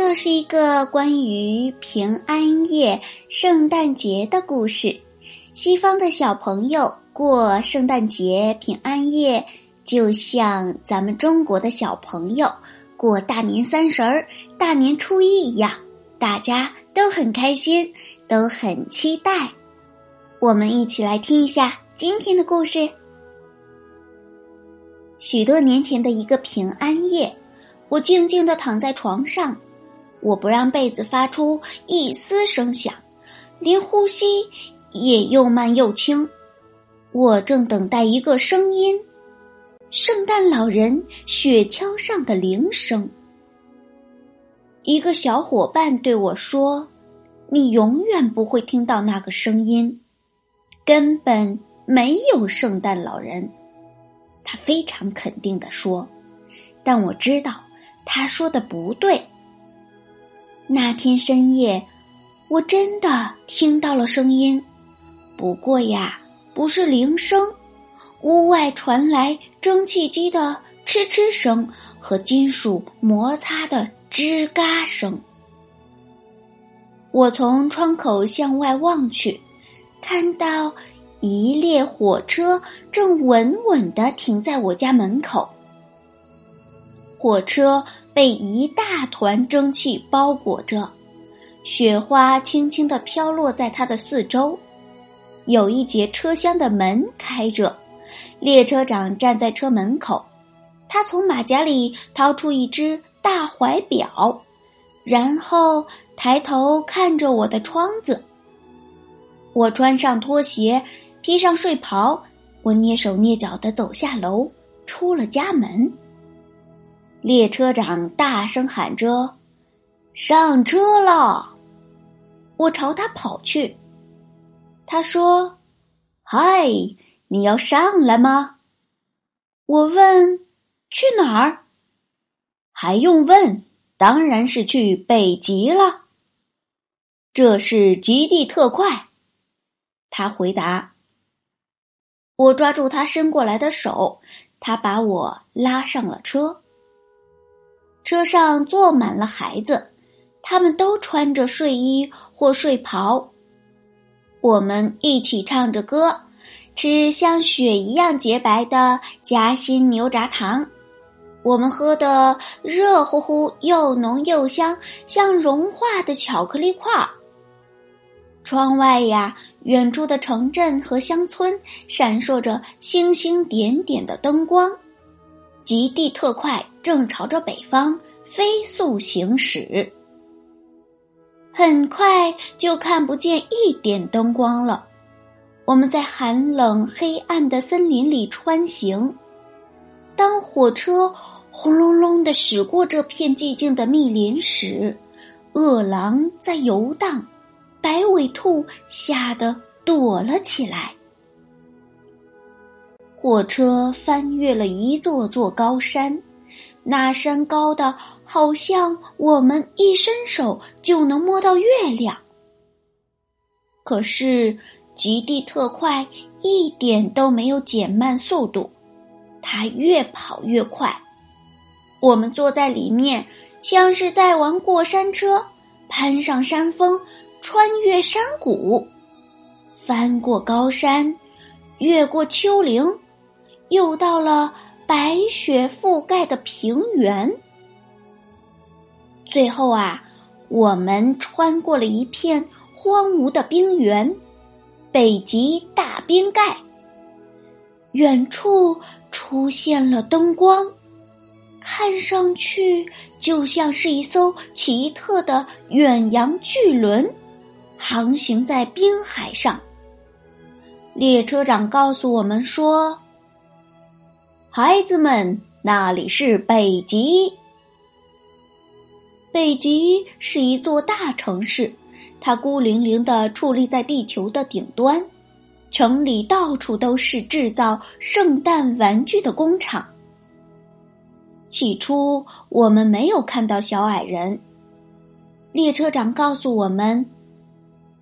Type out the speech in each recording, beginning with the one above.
这是一个关于平安夜、圣诞节的故事。西方的小朋友过圣诞节、平安夜，就像咱们中国的小朋友过大年三十儿、大年初一一样，大家都很开心，都很期待。我们一起来听一下今天的故事。许多年前的一个平安夜，我静静的躺在床上。我不让被子发出一丝声响，连呼吸也又慢又轻。我正等待一个声音——圣诞老人雪橇上的铃声。一个小伙伴对我说：“你永远不会听到那个声音，根本没有圣诞老人。”他非常肯定地说，但我知道他说的不对。那天深夜，我真的听到了声音，不过呀，不是铃声，屋外传来蒸汽机的嗤嗤声和金属摩擦的吱嘎声。我从窗口向外望去，看到一列火车正稳稳的停在我家门口。火车。被一大团蒸汽包裹着，雪花轻轻地飘落在它的四周。有一节车厢的门开着，列车长站在车门口，他从马甲里掏出一只大怀表，然后抬头看着我的窗子。我穿上拖鞋，披上睡袍，我蹑手蹑脚地走下楼，出了家门。列车长大声喊着：“上车了！”我朝他跑去。他说：“嗨，你要上来吗？”我问：“去哪儿？”还用问？当然是去北极了。这是极地特快。他回答。我抓住他伸过来的手，他把我拉上了车。车上坐满了孩子，他们都穿着睡衣或睡袍。我们一起唱着歌，吃像雪一样洁白的夹心牛轧糖。我们喝的热乎乎又浓又香，像融化的巧克力块儿。窗外呀，远处的城镇和乡村闪烁着星星点点的灯光。极地特快，正朝着北方飞速行驶。很快就看不见一点灯光了。我们在寒冷黑暗的森林里穿行。当火车轰隆隆的驶过这片寂静的密林时，饿狼在游荡，白尾兔吓得躲了起来。火车翻越了一座座高山，那山高的好像我们一伸手就能摸到月亮。可是极地特快一点都没有减慢速度，它越跑越快。我们坐在里面，像是在玩过山车，攀上山峰，穿越山谷，翻过高山，越过丘陵。又到了白雪覆盖的平原，最后啊，我们穿过了一片荒芜的冰原——北极大冰盖。远处出现了灯光，看上去就像是一艘奇特的远洋巨轮，航行在冰海上。列车长告诉我们说。孩子们，那里是北极。北极是一座大城市，它孤零零的矗立在地球的顶端。城里到处都是制造圣诞玩具的工厂。起初我们没有看到小矮人。列车长告诉我们，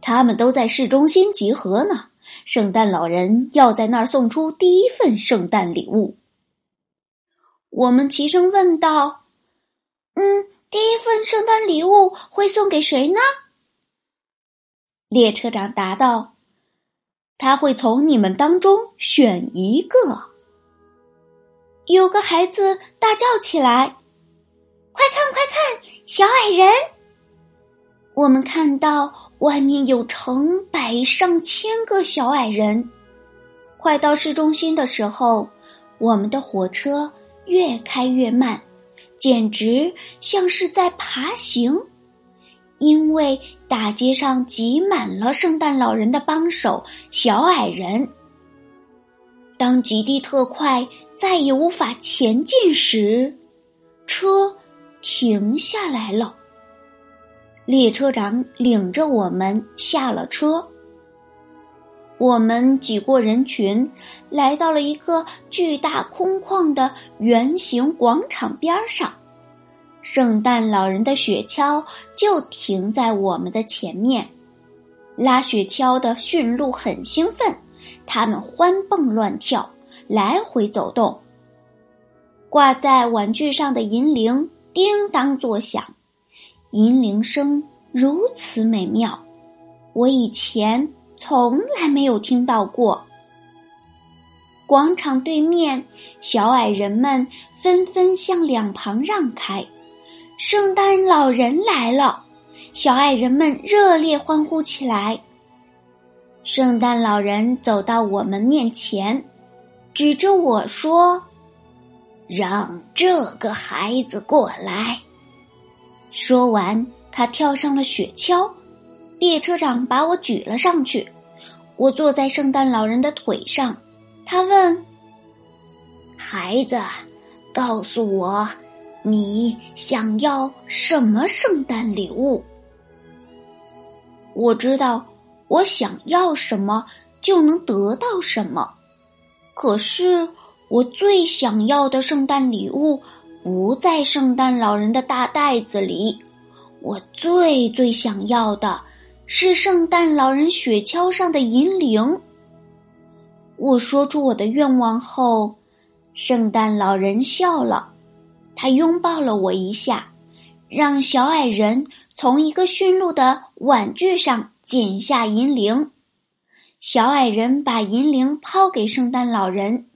他们都在市中心集合呢。圣诞老人要在那儿送出第一份圣诞礼物。我们齐声问道：“嗯，第一份圣诞礼物会送给谁呢？”列车长答道。他会从你们当中选一个。有个孩子大叫起来：“快看，快看，小矮人！”我们看到外面有成百上千个小矮人。快到市中心的时候，我们的火车越开越慢，简直像是在爬行。因为大街上挤满了圣诞老人的帮手小矮人。当极地特快再也无法前进时，车停下来了。列车长领着我们下了车。我们挤过人群，来到了一个巨大空旷的圆形广场边上。圣诞老人的雪橇就停在我们的前面，拉雪橇的驯鹿很兴奋，他们欢蹦乱跳，来回走动。挂在玩具上的银铃叮当作响，银铃声如此美妙，我以前从来没有听到过。广场对面，小矮人们纷纷向两旁让开。圣诞老人来了，小矮人们热烈欢呼起来。圣诞老人走到我们面前，指着我说：“让这个孩子过来。”说完，他跳上了雪橇，列车长把我举了上去。我坐在圣诞老人的腿上，他问：“孩子，告诉我。”你想要什么圣诞礼物？我知道，我想要什么就能得到什么。可是，我最想要的圣诞礼物不在圣诞老人的大袋子里。我最最想要的是圣诞老人雪橇上的银铃。我说出我的愿望后，圣诞老人笑了。他拥抱了我一下，让小矮人从一个驯鹿的玩具上剪下银铃。小矮人把银铃抛给圣诞老人，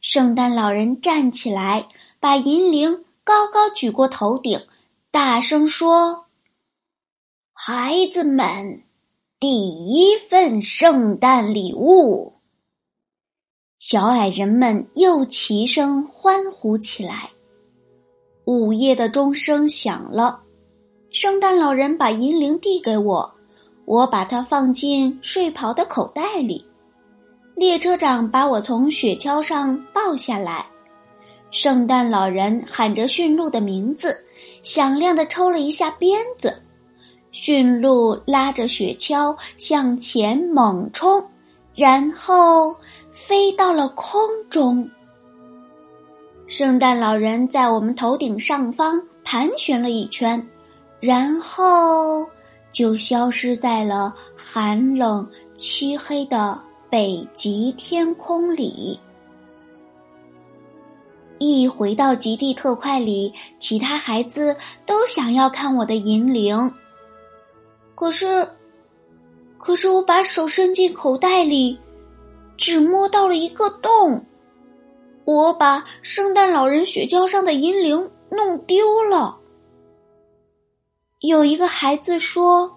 圣诞老人站起来，把银铃高高举过头顶，大声说：“孩子们，第一份圣诞礼物！”小矮人们又齐声欢呼起来。午夜的钟声响了，圣诞老人把银铃递给我，我把它放进睡袍的口袋里。列车长把我从雪橇上抱下来，圣诞老人喊着驯鹿的名字，响亮的抽了一下鞭子，驯鹿拉着雪橇向前猛冲，然后飞到了空中。圣诞老人在我们头顶上方盘旋了一圈，然后就消失在了寒冷漆黑的北极天空里。一回到极地特快里，其他孩子都想要看我的银铃，可是，可是我把手伸进口袋里，只摸到了一个洞。我把圣诞老人雪橇上的银铃弄丢了。有一个孩子说：“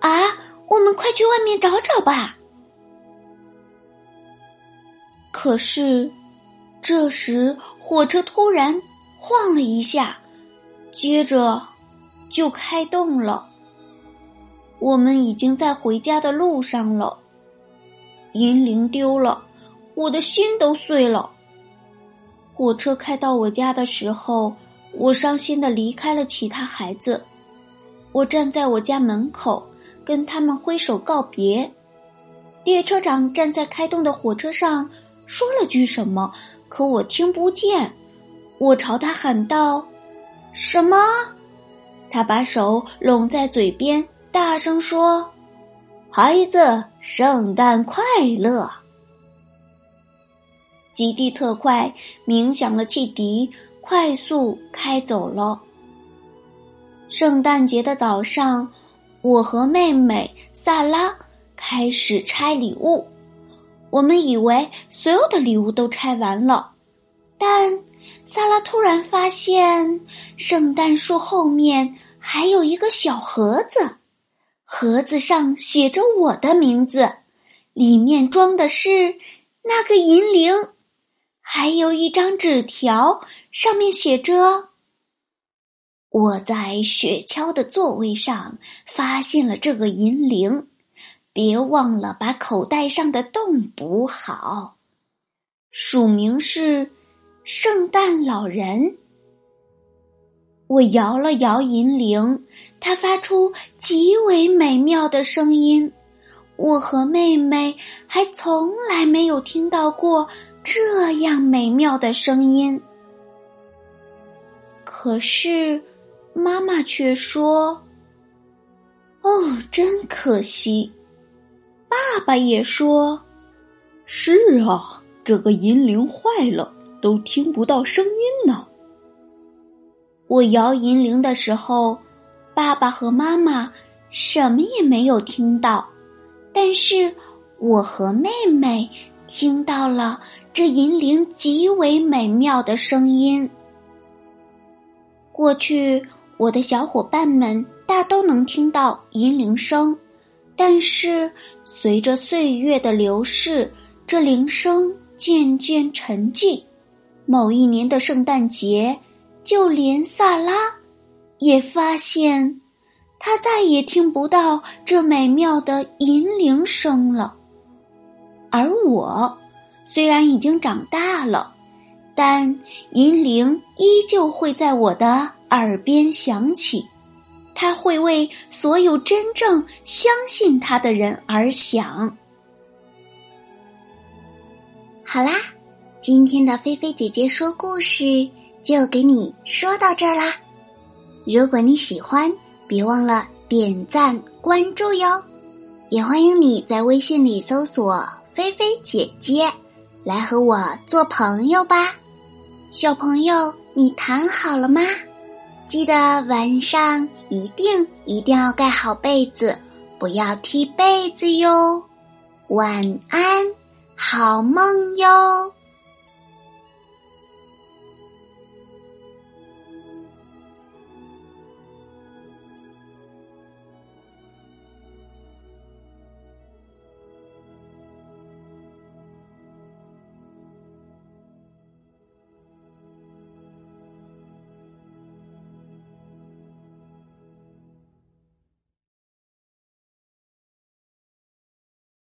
啊，我们快去外面找找吧。”可是，这时火车突然晃了一下，接着就开动了。我们已经在回家的路上了。银铃丢了，我的心都碎了。火车开到我家的时候，我伤心的离开了其他孩子。我站在我家门口，跟他们挥手告别。列车长站在开动的火车上，说了句什么，可我听不见。我朝他喊道：“什么？”他把手拢在嘴边，大声说：“孩子，圣诞快乐！”极地特快鸣响了汽笛，快速开走了。圣诞节的早上，我和妹妹萨拉开始拆礼物。我们以为所有的礼物都拆完了，但萨拉突然发现圣诞树后面。还有一个小盒子，盒子上写着我的名字，里面装的是那个银铃，还有一张纸条，上面写着：“我在雪橇的座位上发现了这个银铃，别忘了把口袋上的洞补好。”署名是圣诞老人。我摇了摇银铃，它发出极为美妙的声音。我和妹妹还从来没有听到过这样美妙的声音。可是，妈妈却说：“哦，真可惜。”爸爸也说：“是啊，这个银铃坏了，都听不到声音呢。”我摇银铃的时候，爸爸和妈妈什么也没有听到，但是我和妹妹听到了这银铃极为美妙的声音。过去，我的小伙伴们大都能听到银铃声，但是随着岁月的流逝，这铃声渐渐沉寂。某一年的圣诞节。就连萨拉也发现，他再也听不到这美妙的银铃声了。而我虽然已经长大了，但银铃依旧会在我的耳边响起，它会为所有真正相信它的人而响。好啦，今天的菲菲姐姐说故事。就给你说到这儿啦！如果你喜欢，别忘了点赞关注哟。也欢迎你在微信里搜索“菲菲姐姐”，来和我做朋友吧。小朋友，你躺好了吗？记得晚上一定一定要盖好被子，不要踢被子哟。晚安，好梦哟。